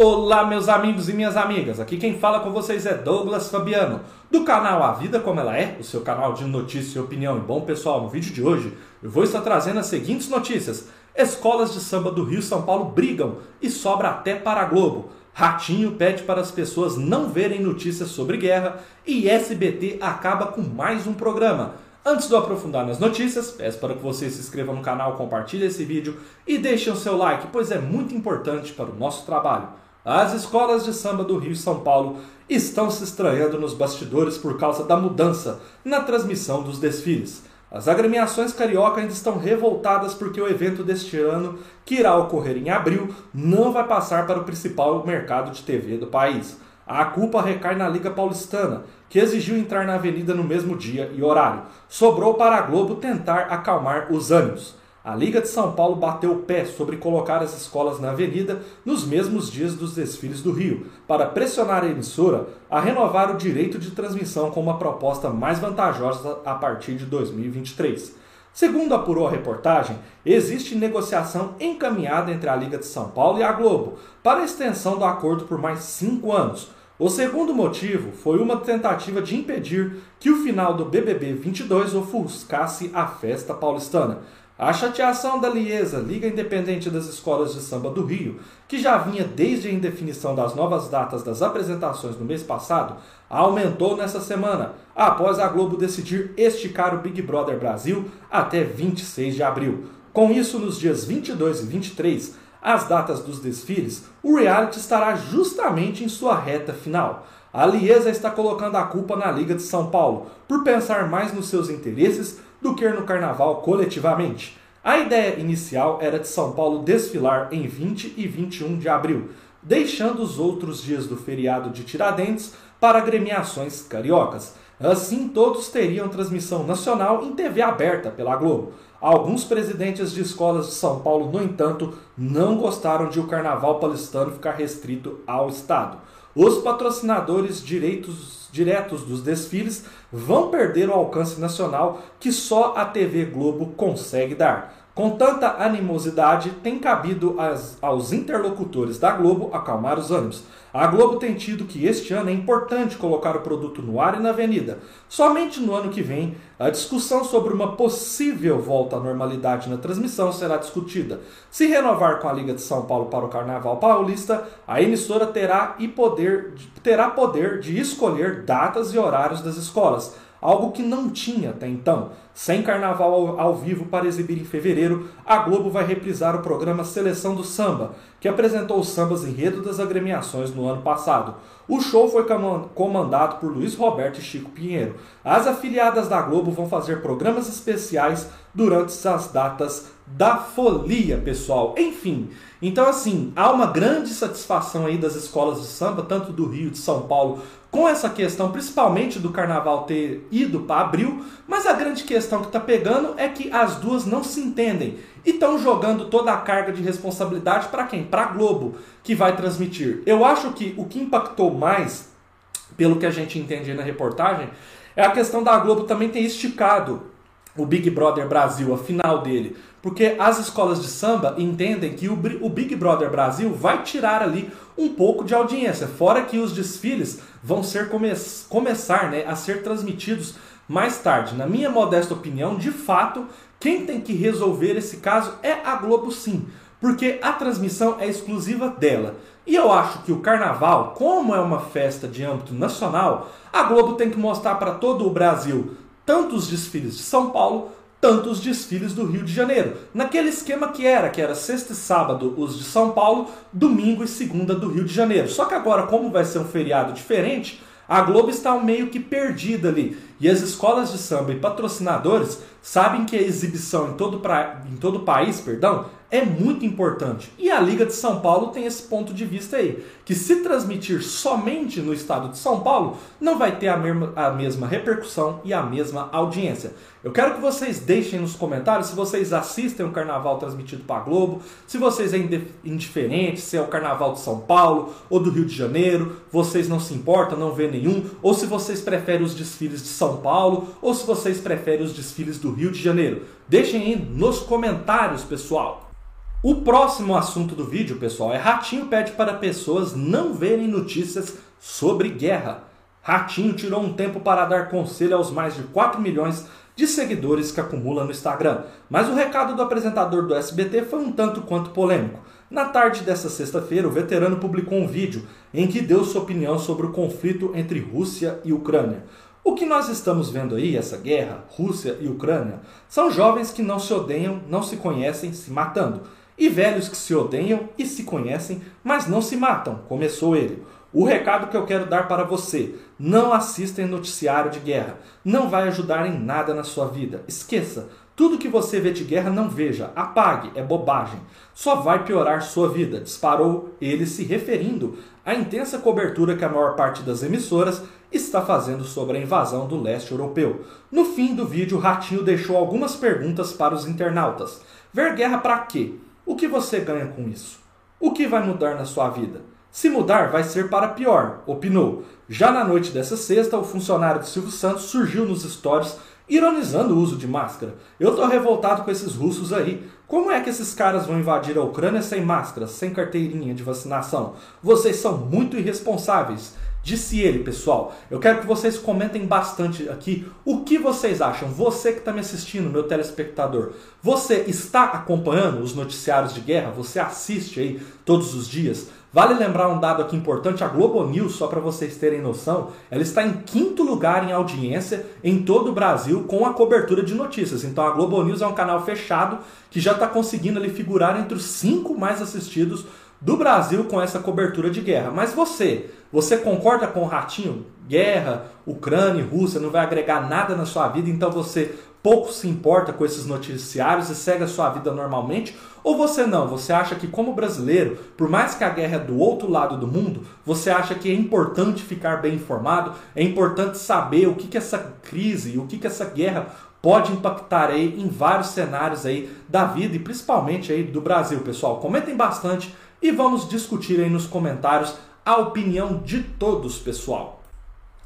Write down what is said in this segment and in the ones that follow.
Olá, meus amigos e minhas amigas. Aqui quem fala com vocês é Douglas Fabiano, do canal A Vida Como Ela É, o seu canal de notícia e opinião. E bom, pessoal, no vídeo de hoje eu vou estar trazendo as seguintes notícias: Escolas de samba do Rio São Paulo brigam e sobra até para a Globo. Ratinho pede para as pessoas não verem notícias sobre guerra e SBT acaba com mais um programa. Antes de eu aprofundar nas notícias, peço para que você se inscreva no canal, compartilhe esse vídeo e deixe o seu like, pois é muito importante para o nosso trabalho. As escolas de samba do Rio e São Paulo estão se estranhando nos bastidores por causa da mudança na transmissão dos desfiles. As agremiações carioca ainda estão revoltadas porque o evento deste ano, que irá ocorrer em abril, não vai passar para o principal mercado de TV do país. A culpa recai na Liga Paulistana, que exigiu entrar na avenida no mesmo dia e horário. Sobrou para a Globo tentar acalmar os ânimos. A Liga de São Paulo bateu o pé sobre colocar as escolas na avenida nos mesmos dias dos desfiles do Rio, para pressionar a emissora a renovar o direito de transmissão com uma proposta mais vantajosa a partir de 2023. Segundo apurou a reportagem, existe negociação encaminhada entre a Liga de São Paulo e a Globo para a extensão do acordo por mais cinco anos. O segundo motivo foi uma tentativa de impedir que o final do BBB 22 ofuscasse a festa paulistana. A chateação da Liesa, Liga Independente das Escolas de Samba do Rio, que já vinha desde a indefinição das novas datas das apresentações no mês passado, aumentou nessa semana, após a Globo decidir esticar o Big Brother Brasil até 26 de abril. Com isso, nos dias 22 e 23, as datas dos desfiles, o reality estará justamente em sua reta final. A Liesa está colocando a culpa na Liga de São Paulo por pensar mais nos seus interesses do que no carnaval coletivamente. A ideia inicial era de São Paulo desfilar em 20 e 21 de abril, deixando os outros dias do feriado de Tiradentes para agremiações cariocas. Assim, todos teriam transmissão nacional em TV aberta pela Globo. Alguns presidentes de escolas de São Paulo, no entanto, não gostaram de o carnaval paulistano ficar restrito ao Estado. Os patrocinadores direitos, diretos dos desfiles vão perder o alcance nacional que só a TV Globo consegue dar. Com tanta animosidade, tem cabido as, aos interlocutores da Globo acalmar os ânimos. A Globo tem tido que este ano é importante colocar o produto no ar e na avenida. Somente no ano que vem, a discussão sobre uma possível volta à normalidade na transmissão será discutida. Se renovar com a Liga de São Paulo para o Carnaval Paulista, a emissora terá, e poder, terá poder de escolher datas e horários das escolas algo que não tinha até então. Sem carnaval ao vivo para exibir em fevereiro, a Globo vai reprisar o programa Seleção do Samba, que apresentou os sambas enredo das agremiações no ano passado. O show foi comandado por Luiz Roberto e Chico Pinheiro. As afiliadas da Globo vão fazer programas especiais durante as datas da folia, pessoal. Enfim, então assim, há uma grande satisfação aí das escolas de samba, tanto do Rio, de São Paulo, com essa questão, principalmente do carnaval ter ido para abril, mas a grande questão que está pegando é que as duas não se entendem e estão jogando toda a carga de responsabilidade para quem? Para Globo, que vai transmitir. Eu acho que o que impactou mais, pelo que a gente entende aí na reportagem, é a questão da Globo também ter esticado o Big Brother Brasil, a final dele. Porque as escolas de samba entendem que o, Big Brother Brasil vai tirar ali um pouco de audiência, fora que os desfiles vão ser come começar né, a ser transmitidos mais tarde. Na minha modesta opinião, de fato, quem tem que resolver esse caso é a Globo sim, porque a transmissão é exclusiva dela. E eu acho que o carnaval, como é uma festa de âmbito nacional, a Globo tem que mostrar para todo o Brasil tanto os desfiles de São Paulo tanto os desfiles do Rio de Janeiro. Naquele esquema que era, que era sexta e sábado os de São Paulo, domingo e segunda do Rio de Janeiro. Só que agora, como vai ser um feriado diferente, a Globo está meio que perdida ali. E as escolas de samba e patrocinadores sabem que a exibição em todo, pra... em todo o país perdão, é muito importante. E a Liga de São Paulo tem esse ponto de vista aí, que se transmitir somente no estado de São Paulo, não vai ter a mesma, a mesma repercussão e a mesma audiência. Eu quero que vocês deixem nos comentários se vocês assistem o carnaval transmitido para Globo, se vocês é indiferente, se é o carnaval de São Paulo ou do Rio de Janeiro, vocês não se importam, não vê nenhum, ou se vocês preferem os desfiles de São Paulo, ou se vocês preferem os desfiles do Rio de Janeiro. Deixem aí nos comentários, pessoal. O próximo assunto do vídeo, pessoal, é Ratinho pede para pessoas não verem notícias sobre guerra. Ratinho tirou um tempo para dar conselho aos mais de 4 milhões de seguidores que acumula no Instagram. Mas o recado do apresentador do SBT foi um tanto quanto polêmico. Na tarde dessa sexta-feira, o veterano publicou um vídeo em que deu sua opinião sobre o conflito entre Rússia e Ucrânia. O que nós estamos vendo aí, essa guerra, Rússia e Ucrânia, são jovens que não se odeiam, não se conhecem, se matando e velhos que se odeiam e se conhecem, mas não se matam, começou ele. O recado que eu quero dar para você: não assista em noticiário de guerra. Não vai ajudar em nada na sua vida. Esqueça. Tudo que você vê de guerra não veja, apague, é bobagem. Só vai piorar sua vida, disparou ele se referindo à intensa cobertura que a maior parte das emissoras está fazendo sobre a invasão do leste europeu. No fim do vídeo, Ratinho deixou algumas perguntas para os internautas. Ver guerra para quê? O que você ganha com isso? O que vai mudar na sua vida? Se mudar, vai ser para pior, opinou. Já na noite dessa sexta, o funcionário de Silvio Santos surgiu nos stories ironizando o uso de máscara. Eu tô revoltado com esses russos aí. Como é que esses caras vão invadir a Ucrânia sem máscara, sem carteirinha de vacinação? Vocês são muito irresponsáveis. Disse ele, pessoal. Eu quero que vocês comentem bastante aqui o que vocês acham. Você que está me assistindo, meu telespectador, você está acompanhando os noticiários de guerra? Você assiste aí todos os dias? Vale lembrar um dado aqui importante: a Globo News, só para vocês terem noção, ela está em quinto lugar em audiência em todo o Brasil com a cobertura de notícias. Então a Globo News é um canal fechado que já está conseguindo ali figurar entre os cinco mais assistidos do Brasil com essa cobertura de guerra. Mas você, você concorda com o Ratinho? Guerra, Ucrânia e Rússia não vai agregar nada na sua vida, então você pouco se importa com esses noticiários e segue a sua vida normalmente? Ou você não? Você acha que, como brasileiro, por mais que a guerra é do outro lado do mundo, você acha que é importante ficar bem informado, é importante saber o que, que essa crise, o que, que essa guerra pode impactar aí em vários cenários aí da vida e principalmente aí do Brasil, pessoal. Comentem bastante e vamos discutir aí nos comentários a opinião de todos, pessoal.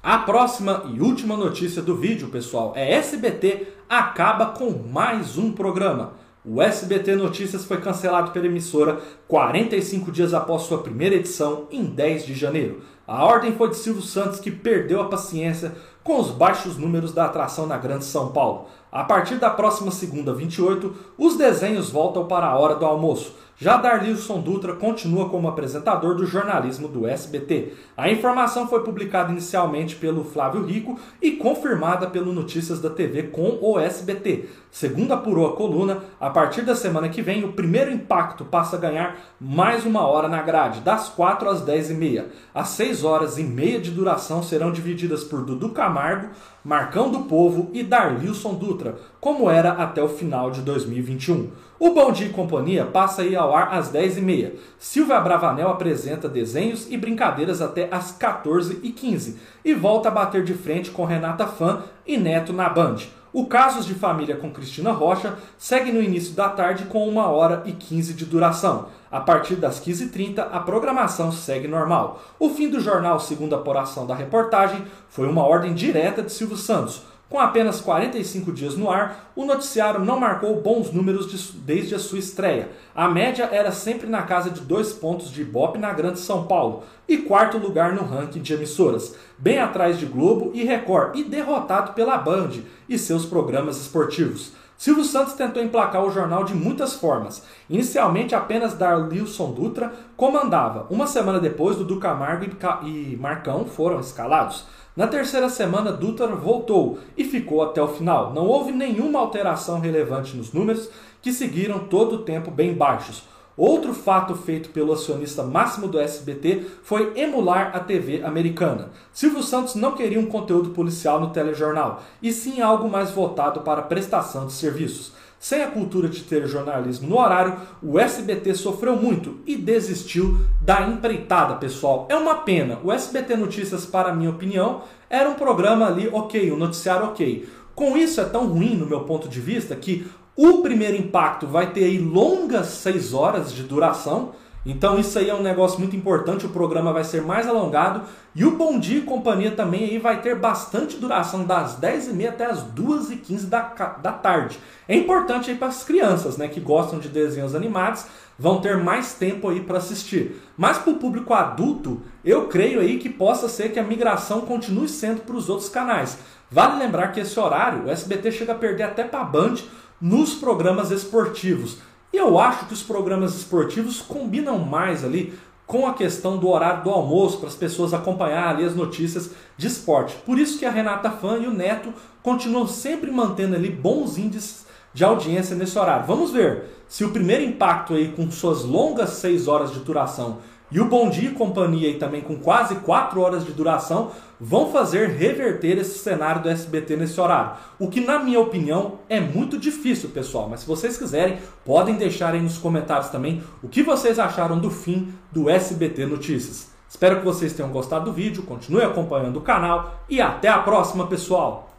A próxima e última notícia do vídeo, pessoal, é SBT acaba com mais um programa. O SBT Notícias foi cancelado pela emissora 45 dias após sua primeira edição, em 10 de janeiro. A ordem foi de Silvio Santos, que perdeu a paciência com os baixos números da atração na Grande São Paulo. A partir da próxima segunda, 28, os desenhos voltam para a hora do almoço. Já Darlilson Dutra continua como apresentador do jornalismo do SBT. A informação foi publicada inicialmente pelo Flávio Rico e confirmada pelo Notícias da TV com o SBT. Segundo apurou a coluna, a partir da semana que vem, o primeiro impacto passa a ganhar mais uma hora na grade, das 4 às 10 e meia. As 6 horas e meia de duração serão divididas por Dudu Camargo, Marcão do Povo e Darlilson Dutra, como era até o final de 2021. O Bom Dia e Companhia passa aí ao ar às 10h30. Silvia Bravanel apresenta desenhos e brincadeiras até às 14h15 e volta a bater de frente com Renata Fã e Neto na Band. O Casos de Família com Cristina Rocha segue no início da tarde com 1 hora e 15 de duração. A partir das 15h30, a programação segue normal. O fim do jornal, segundo a apuração da reportagem, foi uma ordem direta de Silvio Santos. Com apenas 45 dias no ar, o noticiário não marcou bons números de, desde a sua estreia. A média era sempre na casa de dois pontos de Ibope na Grande São Paulo e quarto lugar no ranking de emissoras, bem atrás de Globo e Record e derrotado pela Band e seus programas esportivos. Silvio Santos tentou emplacar o jornal de muitas formas. Inicialmente, apenas Darlilson Dutra comandava. Uma semana depois, Dudu Camargo e Marcão foram escalados. Na terceira semana, Dutra voltou e ficou até o final. Não houve nenhuma alteração relevante nos números, que seguiram todo o tempo bem baixos. Outro fato feito pelo acionista máximo do SBT foi emular a TV americana. Silvio Santos não queria um conteúdo policial no telejornal, e sim algo mais voltado para prestação de serviços. Sem a cultura de ter jornalismo no horário, o SBT sofreu muito e desistiu da empreitada, pessoal. É uma pena. O SBT Notícias, para minha opinião, era um programa ali ok, um noticiário ok. Com isso é tão ruim, no meu ponto de vista, que o primeiro impacto vai ter aí longas seis horas de duração Então isso aí é um negócio muito importante, o programa vai ser mais alongado e o Bom Dia e Companhia também aí vai ter bastante duração das 10h30 até as 2h15 da, da tarde. É importante aí para as crianças né, que gostam de desenhos animados, vão ter mais tempo aí para assistir. Mas para o público adulto, eu creio aí que possa ser que a migração continue sendo para os outros canais. Vale lembrar que esse horário o SBT chega a perder até para a Band nos programas esportivos. E eu acho que os programas esportivos combinam mais ali com a questão do horário do almoço, para as pessoas acompanhar ali as notícias de esporte. Por isso que a Renata Fã e o Neto continuam sempre mantendo ali bons índices de audiência nesse horário. Vamos ver se o primeiro impacto aí com suas longas 6 horas de duração e o Bom Dia e Companhia também com quase 4 horas de duração vão fazer reverter esse cenário do SBT nesse horário. O que, na minha opinião, é muito difícil, pessoal. Mas se vocês quiserem, podem deixar aí nos comentários também o que vocês acharam do fim do SBT Notícias. Espero que vocês tenham gostado do vídeo, continue acompanhando o canal e até a próxima, pessoal!